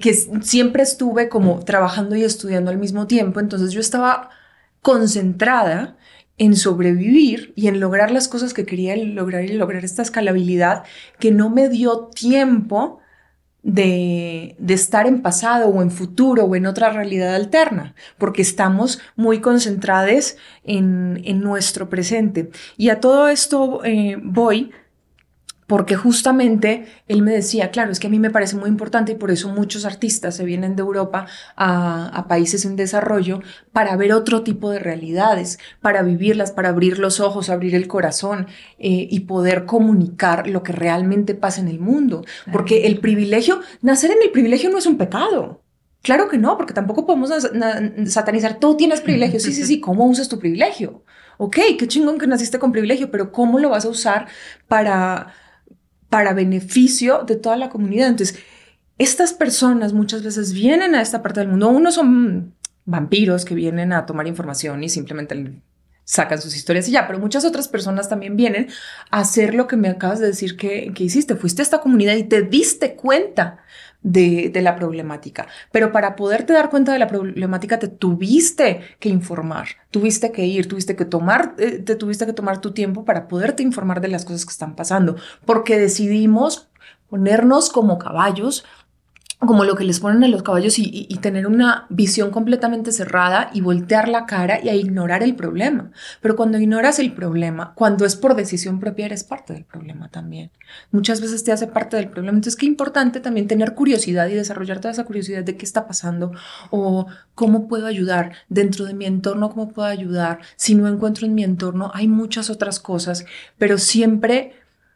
que, siempre estuve como trabajando y estudiando al mismo tiempo, entonces yo estaba concentrada en sobrevivir y en lograr las cosas que quería lograr y lograr esta escalabilidad que no me dio tiempo de, de, estar en pasado o en futuro o en otra realidad alterna, porque estamos muy concentrados en, en nuestro presente. Y a todo esto eh, voy porque justamente él me decía, claro, es que a mí me parece muy importante y por eso muchos artistas se vienen de Europa a, países en desarrollo para ver otro tipo de realidades, para vivirlas, para abrir los ojos, abrir el corazón eh, y poder comunicar lo que realmente pasa en el mundo. Porque el privilegio, nacer en el privilegio no es un pecado. Claro que no, porque tampoco podemos satanizar, tú tienes privilegio, sí, sí, sí, ¿cómo usas tu privilegio? Ok, qué chingón que naciste con privilegio, pero ¿cómo lo vas a usar para para beneficio de toda la comunidad. Entonces, estas personas muchas veces vienen a esta parte del mundo. Unos son vampiros que vienen a tomar información y simplemente sacan sus historias y ya, pero muchas otras personas también vienen a hacer lo que me acabas de decir que, que hiciste. Fuiste a esta comunidad y te diste cuenta de, la problemática. Pero para poderte dar cuenta de la problemática te tuviste que informar, tuviste que ir, tuviste que tomar, eh, te tuviste que tomar tu tiempo para poderte informar de las cosas que están pasando, porque decidimos ponernos como caballos como lo que les ponen a los caballos y, tener una visión completamente cerrada y voltear la cara y a ignorar el problema. Pero cuando ignoras el problema, cuando es por decisión propia, eres parte del problema también. Muchas veces te hace parte del problema. Entonces, qué importante también tener curiosidad y desarrollar toda esa curiosidad de qué está pasando o cómo puedo ayudar dentro de mi entorno, cómo puedo ayudar. Si no encuentro en mi entorno, hay muchas otras cosas, pero siempre...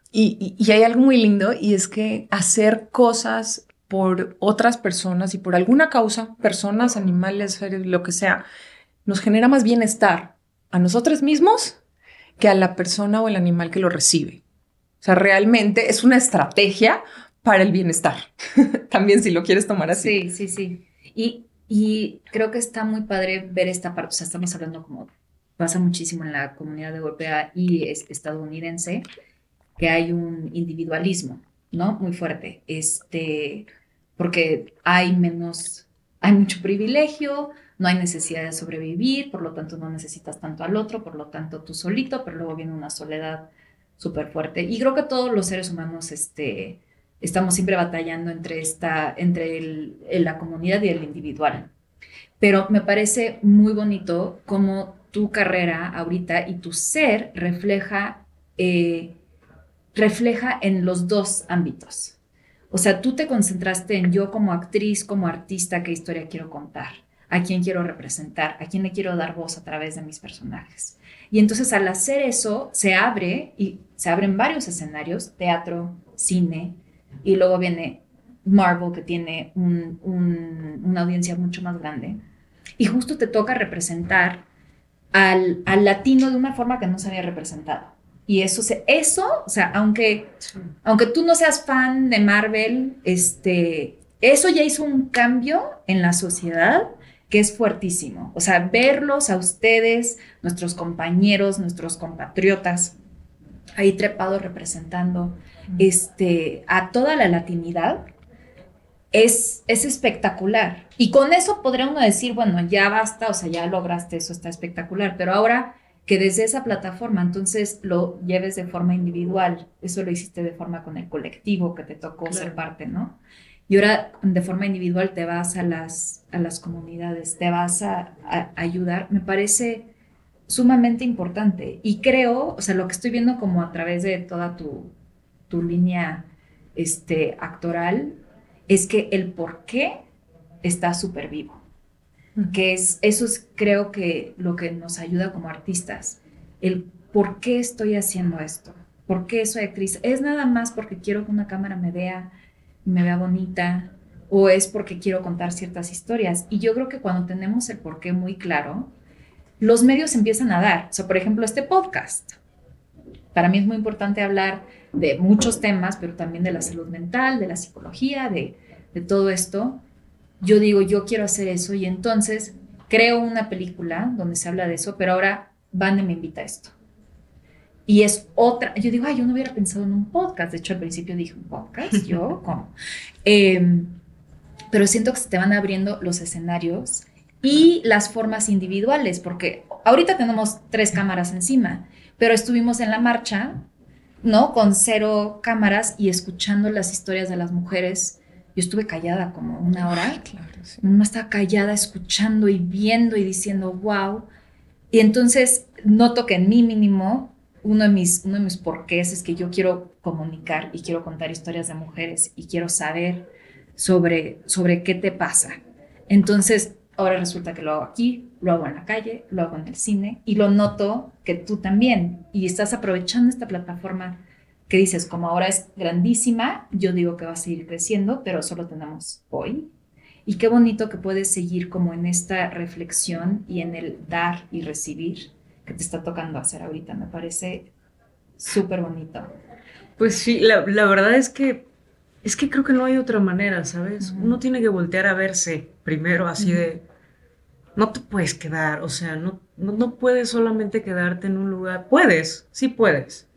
Y, y hay algo muy lindo y es que hacer cosas por otras personas y por alguna causa, personas, animales, lo que sea, nos genera más bienestar a nosotros mismos que a la persona o el animal que lo recibe. O sea, realmente es una estrategia para el bienestar. También si lo quieres tomar así. Sí, sí, sí. Y, y creo que está muy padre ver esta parte. O sea, estamos hablando como pasa muchísimo en la comunidad europea y estadounidense, que hay un individualismo, ¿no? Muy fuerte. Este, porque hay menos, hay mucho privilegio, no hay necesidad de sobrevivir, por lo tanto no necesitas tanto al otro, por lo tanto tú solito, pero luego viene una soledad súper fuerte. Y creo que todos los seres humanos este, estamos siempre batallando entre, esta, entre la comunidad y el individual. Pero me parece muy bonito cómo tu carrera ahorita y tu ser refleja, eh, refleja en los dos ámbitos. O sea, tú te concentraste en yo como actriz, como artista, qué historia quiero contar, a quién quiero representar, a quién le quiero dar voz a través de mis personajes. Y entonces al hacer eso se abre y se abren varios escenarios, teatro, cine, y luego viene Marvel que tiene una audiencia mucho más grande. Y justo te toca representar al, latino de una forma que no se había representado. Y eso, eso, o sea, aunque, aunque tú no seas fan de Marvel, este, eso ya hizo un cambio en la sociedad que es fuertísimo. O sea, verlos a ustedes, nuestros compañeros, nuestros compatriotas, ahí trepados representando este, a toda la latinidad, es, es espectacular. Y con eso podría uno decir, bueno, ya basta, o sea, ya lograste eso, está espectacular, pero ahora que desde esa plataforma entonces lo lleves de forma individual, eso lo hiciste de forma con el colectivo que te tocó ser parte, ¿no? Y ahora de forma individual te vas a las, a las comunidades, te vas a, ayudar, me parece sumamente importante. Y creo, o sea, lo que estoy viendo como a través de toda tu, tu línea este, actoral, es que el por qué está súper vivo. Que es, eso es creo que lo que nos ayuda como artistas. El por qué estoy haciendo esto. ¿Por qué soy actriz? ¿Es nada más porque quiero que una cámara me vea me vea bonita o es porque quiero contar ciertas historias. Y yo creo que cuando tenemos el porqué muy claro, los medios empiezan a dar. O sea, por ejemplo, este podcast. Para mí es muy importante hablar de muchos temas, pero también de la salud mental, de la psicología, de todo esto. Yo digo, yo quiero hacer eso y entonces creo una película donde se habla de eso, pero ahora Bande me invita a esto. Y es otra, yo digo, ay, yo no hubiera pensado en un podcast. De hecho, al principio dije, ¿un podcast? ¿Yo? ¿Cómo? Em, pero siento que se te van abriendo los escenarios y las formas individuales, porque ahorita tenemos tres cámaras encima, pero estuvimos en la marcha, ¿no? Con cero cámaras y escuchando las historias de las mujeres. Yo estuve callada como una hora. Ay, claro, sí. Uno estaba callada escuchando y viendo y diciendo, wow. Y entonces noto que en mí mínimo uno de mis, uno de mis porqués es que yo quiero comunicar y quiero contar historias de mujeres y quiero saber sobre, sobre qué te pasa. Entonces, ahora resulta que lo hago aquí, lo hago en la calle, lo hago en el cine y lo noto que tú también. Y estás aprovechando esta plataforma que dices, como ahora es grandísima, yo digo que va a seguir creciendo, pero solo tenemos hoy. Y qué bonito que puedes seguir como en esta reflexión y en el dar y recibir que te está tocando hacer ahorita. Me parece súper bonito. Pues sí, la, verdad es que es que creo que no hay otra manera, ¿sabes? Uno tiene que voltear a verse primero así de no te puedes quedar, o sea, no, no, puedes solamente quedarte en un lugar. Puedes, sí puedes.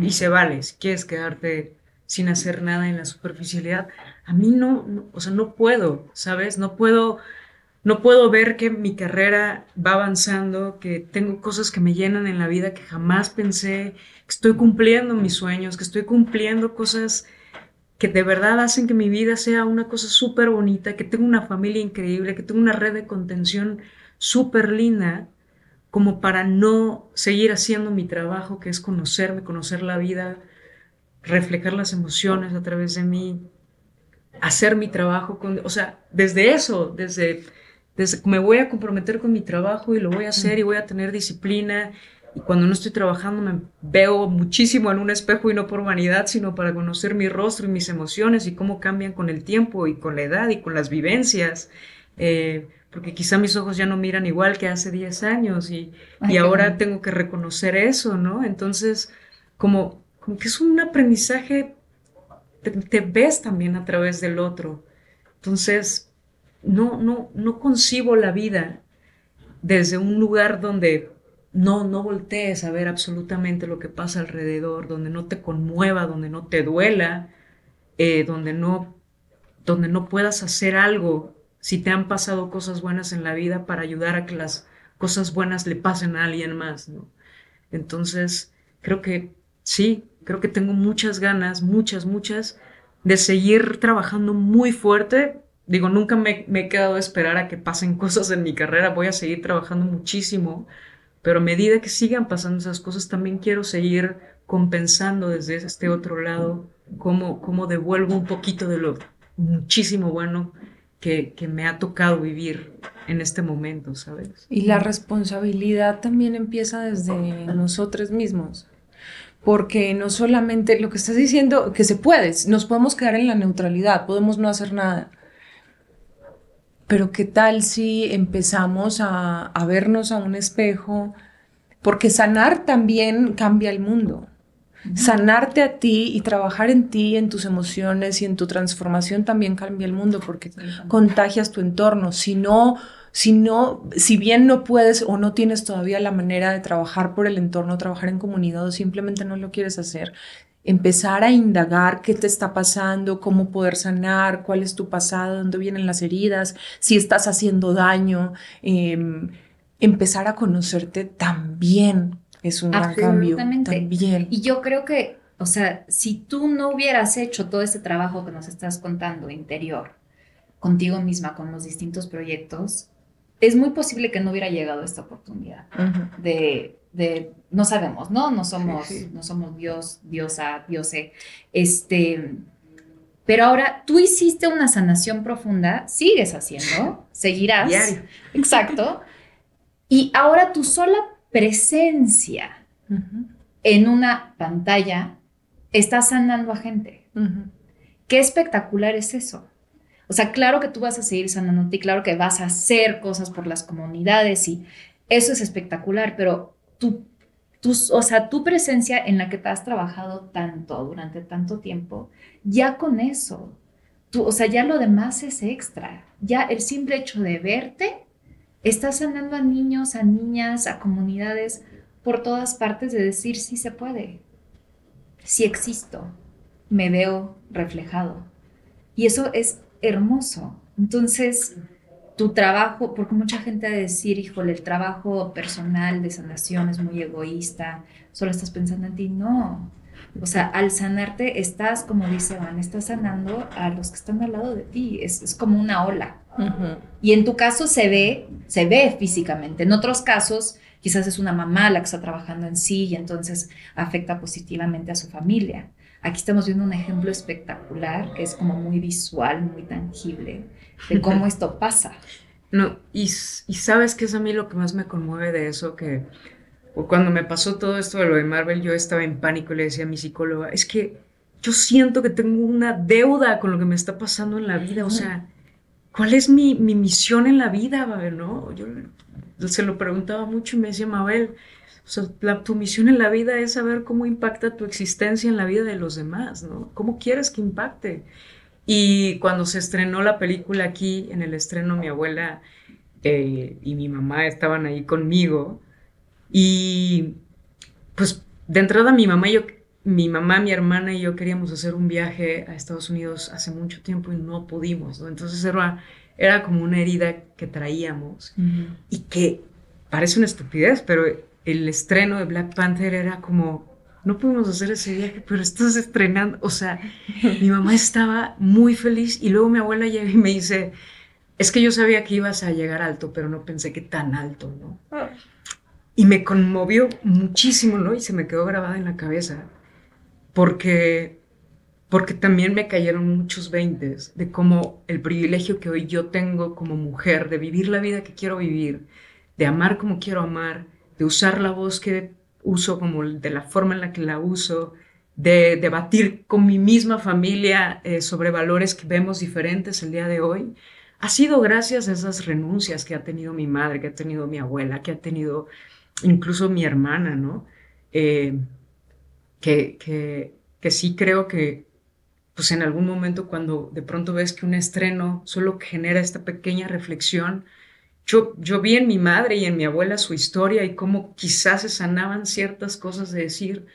Y se vale, si quieres quedarte sin hacer nada en la superficialidad. A mí no, o sea, no puedo, ¿sabes? No puedo no puedo ver que mi carrera va avanzando, que tengo cosas que me llenan en la vida que jamás pensé, que estoy cumpliendo mis sueños, que estoy cumpliendo cosas que de verdad hacen que mi vida sea una cosa súper bonita, que tengo una familia increíble, que tengo una red de contención súper linda, como para no seguir haciendo mi trabajo, que es conocerme, conocer la vida, reflejar las emociones a través de mí, hacer mi trabajo con, o sea, desde eso, desde me voy a comprometer con mi trabajo y lo voy a hacer y voy a tener disciplina. Y cuando no estoy trabajando me veo muchísimo en un espejo y no por vanidad, sino para conocer mi rostro y mis emociones y cómo cambian con el tiempo y con la edad y con las vivencias. Eh, porque quizá mis ojos ya no miran igual que hace 10 años y, y ahora tengo que reconocer eso, ¿no? Entonces, como, como que es un aprendizaje, te, te ves también a través del otro. Entonces, no, no, no concibo la vida desde un lugar donde no, no voltees a ver absolutamente lo que pasa alrededor, donde no te conmueva, donde no te duela, eh, donde, no, donde no puedas hacer algo si te han pasado cosas buenas en la vida para ayudar a que las cosas buenas le pasen a alguien más, ¿no? Entonces, creo que sí, creo que tengo muchas ganas, muchas, muchas, de seguir trabajando muy fuerte Digo, nunca me, he quedado a esperar a que pasen cosas en mi carrera, voy a seguir trabajando muchísimo, pero a medida que sigan pasando esas cosas, también quiero seguir compensando desde este otro lado, cómo, cómo devuelvo un poquito de lo muchísimo bueno que, que, me ha tocado vivir en este momento, ¿sabes? Y la responsabilidad también empieza desde nosotros mismos. Porque no solamente lo que estás diciendo, que se puede, nos podemos quedar en la neutralidad, podemos no hacer nada, pero ¿qué tal si empezamos a, vernos a un espejo? Porque sanar también cambia el mundo. Sanarte a ti y trabajar en ti, en tus emociones y en tu transformación también cambia el mundo porque contagias tu entorno. Si no, si no, si bien no puedes o no tienes todavía la manera de trabajar por el entorno, trabajar en comunidad o simplemente no lo quieres hacer, empezar a indagar qué te está pasando, cómo poder sanar, cuál es tu pasado, dónde vienen las heridas, si estás haciendo daño, em, empezar a conocerte también es un gran cambio. También. Y yo creo que, o sea, si tú no hubieras hecho todo ese trabajo que nos estás contando interior, contigo misma, con los distintos proyectos, es muy posible que no hubiera llegado esta oportunidad de, de, no sabemos, ¿no? No somos, no somos Dios, diosa, diose, este, pero ahora tú hiciste una sanación profunda, sigues haciendo, seguirás. Exacto. Y ahora tu sola presencia en una pantalla está sanando a gente. Qué espectacular es eso. O sea, claro que tú vas a seguir sanándote y claro que vas a hacer cosas por las comunidades y eso es espectacular, pero tu, o sea, tu presencia en la que te has trabajado tanto durante tanto tiempo, ya con eso, tú, o sea, ya lo demás es extra. Ya el simple hecho de verte Estás sanando a niños, a niñas, a comunidades por todas partes de decir sí se puede, sí existo, me veo reflejado. Y eso es hermoso. Entonces, tu trabajo, porque mucha gente ha de decir, híjole, el trabajo personal de sanación es muy egoísta, solo estás pensando en ti. No. O sea, al sanarte estás, como dice Van, estás sanando a los que están al lado de ti. Es, es como una ola. Y en tu caso se ve, se ve físicamente. En otros casos, quizás es una mamá la que está trabajando en sí y entonces afecta positivamente a su familia. Aquí estamos viendo un ejemplo espectacular que es como muy visual, muy tangible de cómo esto pasa. No, y, y sabes que es a mí lo que más me conmueve de eso, que cuando me pasó todo esto de lo de Marvel, yo estaba en pánico y le decía a mi psicóloga, es que yo siento que tengo una deuda con lo que me está pasando en la vida, o sea, ¿cuál es mi, misión en la vida, Mabel? ¿no? Yo se lo preguntaba mucho y me decía, Mabel, tu misión en la vida es saber cómo impacta tu existencia en la vida de los demás, ¿no? ¿Cómo quieres que impacte? Y cuando se estrenó la película aquí, en el estreno, mi abuela eh, y mi mamá estaban ahí conmigo. Y pues de entrada mi mamá y yo mi mamá, mi hermana y yo queríamos hacer un viaje a Estados Unidos hace mucho tiempo y no pudimos, ¿no? Entonces era, era como una herida que traíamos y que parece una estupidez, pero el estreno de Black Panther era como, no pudimos hacer ese viaje, pero estás estrenando, o sea, mi mamá estaba muy feliz y luego mi abuela llega y me dice, es que yo sabía que ibas a llegar alto, pero no pensé que tan alto, ¿no? Ah. Y me conmovió muchísimo, ¿no? Y se me quedó grabada en la cabeza porque, porque también me cayeron muchos veintes de cómo el privilegio que hoy yo tengo como mujer de vivir la vida que quiero vivir, de amar como quiero amar, de usar la voz que uso como de la forma en la que la uso, de debatir con mi misma familia eh, sobre valores que vemos diferentes el día de hoy, ha sido gracias a esas renuncias que ha tenido mi madre, que ha tenido mi abuela, que ha tenido incluso mi hermana, ¿no? Eh, que, que, sí creo que pues en algún momento cuando de pronto ves que un estreno solo genera esta pequeña reflexión, yo, yo vi en mi madre y en mi abuela su historia y cómo quizás se sanaban ciertas cosas de decir,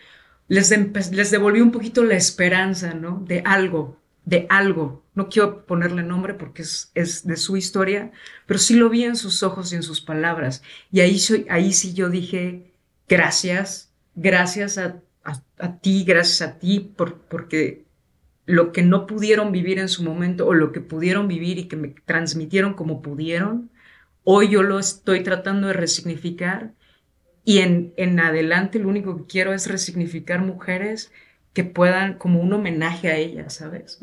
les, les devolví un poquito la esperanza, ¿no? De algo, de algo. No quiero ponerle nombre porque es, es, de su historia, pero sí lo vi en sus ojos y en sus palabras. Y ahí, soy, ahí sí yo dije, gracias, gracias a a, ti, gracias a ti, por, porque lo que no pudieron vivir en su momento o lo que pudieron vivir y que me transmitieron como pudieron, hoy yo lo estoy tratando de resignificar y en, en adelante lo único que quiero es resignificar mujeres que puedan como un homenaje a ellas, ¿sabes?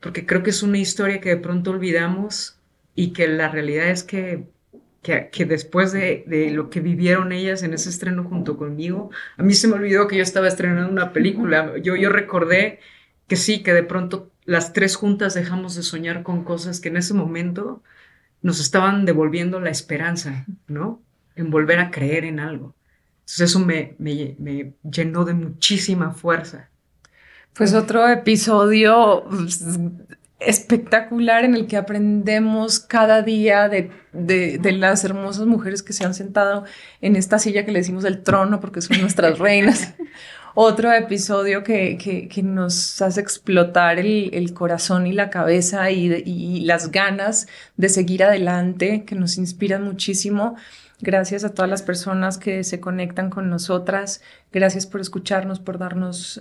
Porque creo que es una historia que de pronto olvidamos y que la realidad es que que, después de, lo que vivieron ellas en ese estreno junto conmigo, a mí se me olvidó que yo estaba estrenando una película. Yo, yo recordé que sí, que de pronto las tres juntas dejamos de soñar con cosas que en ese momento nos estaban devolviendo la esperanza, ¿no? En volver a creer en algo. Entonces eso me, me, me llenó de muchísima fuerza. Pues otro episodio pues, espectacular en el que aprendemos cada día de, de, las hermosas mujeres que se han sentado en esta silla que le decimos el trono porque son nuestras reinas. Otro episodio que, que, que, nos hace explotar el, el corazón y la cabeza y, y, las ganas de seguir adelante, que nos inspiran muchísimo. Gracias a todas las personas que se conectan con nosotras. Gracias por escucharnos, por darnos,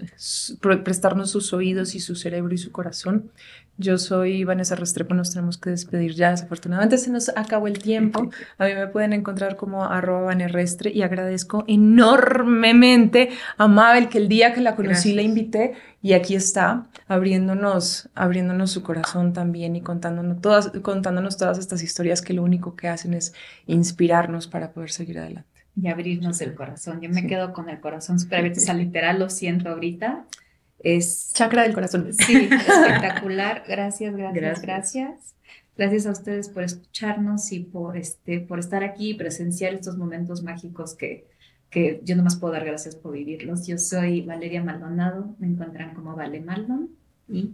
por prestarnos sus oídos y su cerebro y su corazón. Yo soy Vanessa Restrepo, nos tenemos que despedir ya, desafortunadamente se nos acabó el tiempo. A mí me pueden encontrar como arroba Restre y agradezco enormemente a Mabel que el día que la conocí la invité y aquí está abriéndonos, abriéndonos su corazón también y contándonos todas, contándonos todas estas historias que lo único que hacen es inspirarnos para poder seguir adelante. Y abrirnos el corazón. Yo me quedo con el corazón súper abierto, o sea, literal lo siento ahorita es... Chakra del corazón. Sí, espectacular. Gracias, gracias, gracias, gracias. a ustedes por escucharnos y por, este, por estar aquí y presenciar estos momentos mágicos que, que yo nomás puedo dar gracias por vivirlos. Yo soy Valeria Maldonado, me encuentran como Vale Maldon y...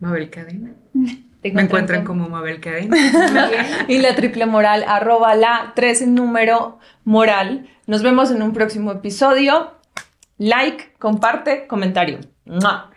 Mabel Cadena. Me encuentran como Mabel Cadena. y la triple moral, arroba la tres en número moral. Nos vemos en un próximo episodio. Like, comparte, comentario. Mwah.